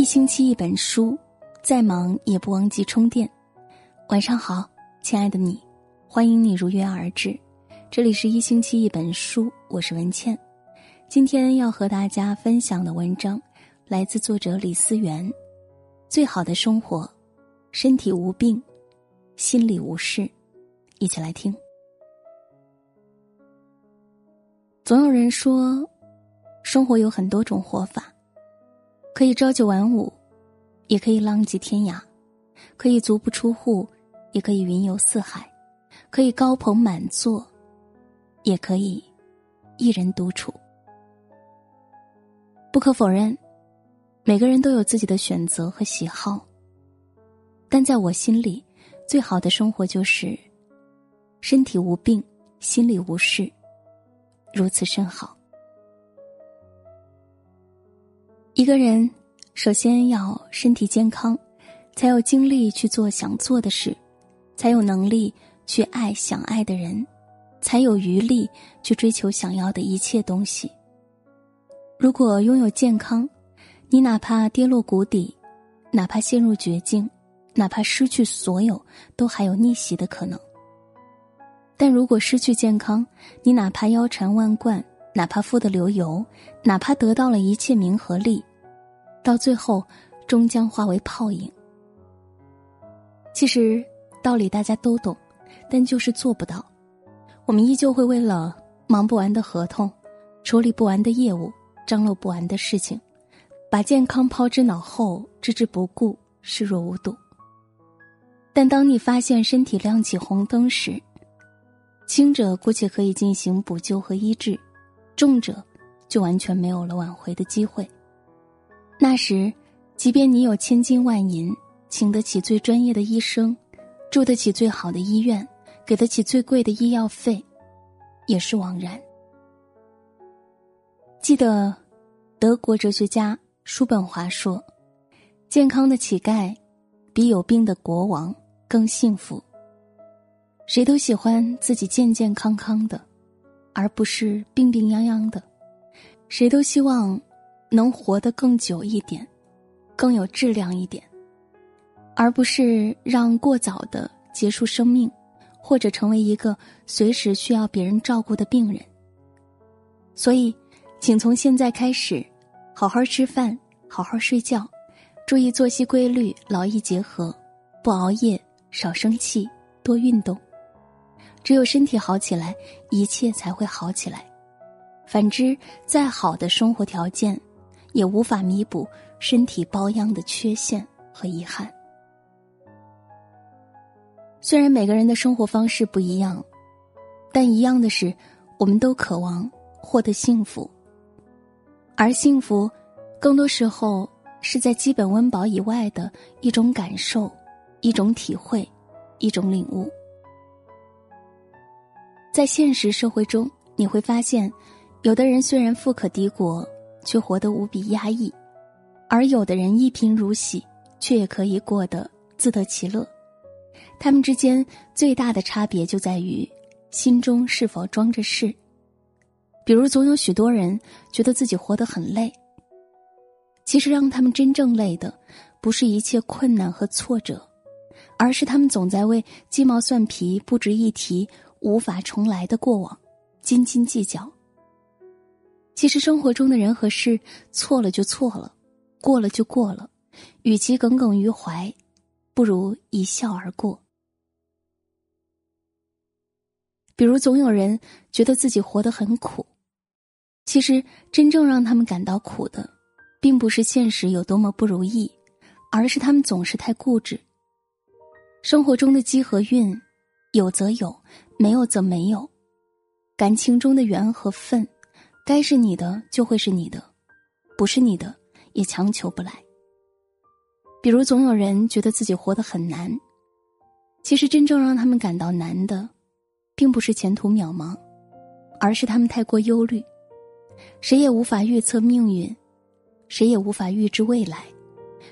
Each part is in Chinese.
一星期一本书，再忙也不忘记充电。晚上好，亲爱的你，欢迎你如约而至。这里是一星期一本书，我是文倩。今天要和大家分享的文章来自作者李思源。最好的生活，身体无病，心里无事。一起来听。总有人说，生活有很多种活法，可以朝九晚五，也可以浪迹天涯，可以足不出户，也可以云游四海，可以高朋满座，也可以一人独处。不可否认，每个人都有自己的选择和喜好，但在我心里，最好的生活就是身体无病，心里无事。如此甚好。一个人首先要身体健康，才有精力去做想做的事，才有能力去爱想爱的人，才有余力去追求想要的一切东西。如果拥有健康，你哪怕跌落谷底，哪怕陷入绝境，哪怕失去所有，都还有逆袭的可能。但如果失去健康，你哪怕腰缠万贯，哪怕富得流油，哪怕得到了一切名和利，到最后终将化为泡影。其实道理大家都懂，但就是做不到。我们依旧会为了忙不完的合同、处理不完的业务、张罗不完的事情，把健康抛之脑后，置之不顾，视若无睹。但当你发现身体亮起红灯时，轻者姑且可以进行补救和医治，重者就完全没有了挽回的机会。那时，即便你有千金万银，请得起最专业的医生，住得起最好的医院，给得起最贵的医药费，也是枉然。记得，德国哲学家叔本华说：“健康的乞丐，比有病的国王更幸福。”谁都喜欢自己健健康康的，而不是病病殃殃的；谁都希望能活得更久一点，更有质量一点，而不是让过早的结束生命，或者成为一个随时需要别人照顾的病人。所以，请从现在开始，好好吃饭，好好睡觉，注意作息规律，劳逸结合，不熬夜，少生气，多运动。只有身体好起来，一切才会好起来。反之，再好的生活条件，也无法弥补身体包养的缺陷和遗憾。虽然每个人的生活方式不一样，但一样的是，我们都渴望获得幸福。而幸福，更多时候是在基本温饱以外的一种感受、一种体会、一种领悟。在现实社会中，你会发现，有的人虽然富可敌国，却活得无比压抑；而有的人一贫如洗，却也可以过得自得其乐。他们之间最大的差别就在于心中是否装着事。比如，总有许多人觉得自己活得很累，其实让他们真正累的，不是一切困难和挫折，而是他们总在为鸡毛蒜皮、不值一提。无法重来的过往，斤斤计较。其实生活中的人和事，错了就错了，过了就过了。与其耿耿于怀，不如一笑而过。比如，总有人觉得自己活得很苦，其实真正让他们感到苦的，并不是现实有多么不如意，而是他们总是太固执。生活中的机和运，有则有。没有则没有，感情中的缘和分，该是你的就会是你的，不是你的也强求不来。比如，总有人觉得自己活得很难，其实真正让他们感到难的，并不是前途渺茫，而是他们太过忧虑。谁也无法预测命运，谁也无法预知未来，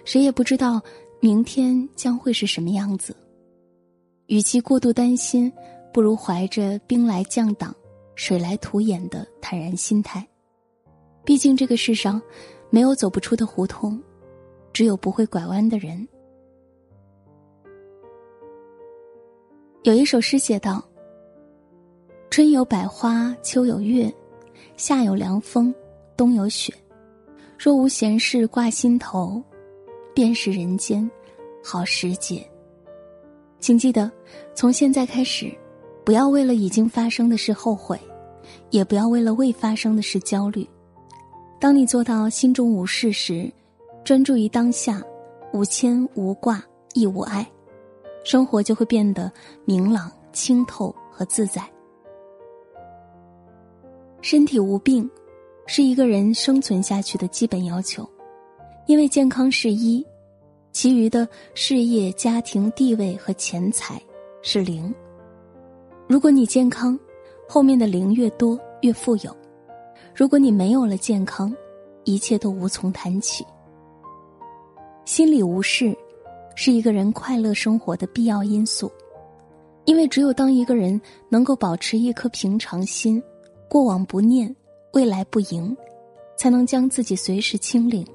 谁也不知道明天将会是什么样子。与其过度担心。不如怀着兵来将挡，水来土掩的坦然心态。毕竟这个世上，没有走不出的胡同，只有不会拐弯的人。有一首诗写道：“春有百花，秋有月，夏有凉风，冬有雪。若无闲事挂心头，便是人间好时节。”请记得，从现在开始，不要为了已经发生的事后悔，也不要为了未发生的事焦虑。当你做到心中无事时，专注于当下，无牵无挂亦无碍，生活就会变得明朗、清透和自在。身体无病，是一个人生存下去的基本要求，因为健康是一。其余的事业、家庭、地位和钱财是零。如果你健康，后面的零越多越富有；如果你没有了健康，一切都无从谈起。心里无事，是一个人快乐生活的必要因素。因为只有当一个人能够保持一颗平常心，过往不念，未来不迎，才能将自己随时清零，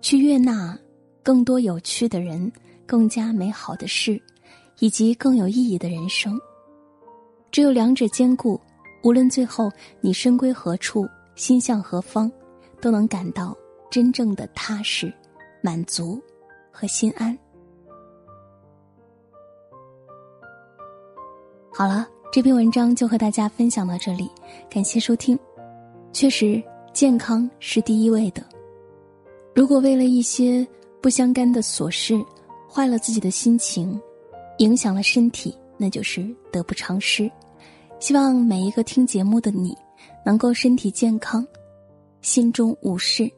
去悦纳。更多有趣的人，更加美好的事，以及更有意义的人生。只有两者兼顾，无论最后你身归何处，心向何方，都能感到真正的踏实、满足和心安。好了，这篇文章就和大家分享到这里，感谢收听。确实，健康是第一位的。如果为了一些……不相干的琐事，坏了自己的心情，影响了身体，那就是得不偿失。希望每一个听节目的你，能够身体健康，心中无事。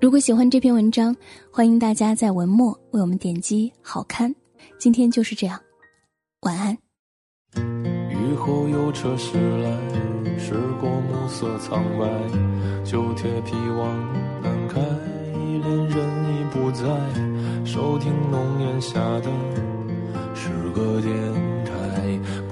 如果喜欢这篇文章，欢迎大家在文末为我们点击好看。今天就是这样，晚安。雨后有车驶来，驶过暮色苍白，旧铁皮往南开，恋人已。不在收听浓烟下的诗歌电台，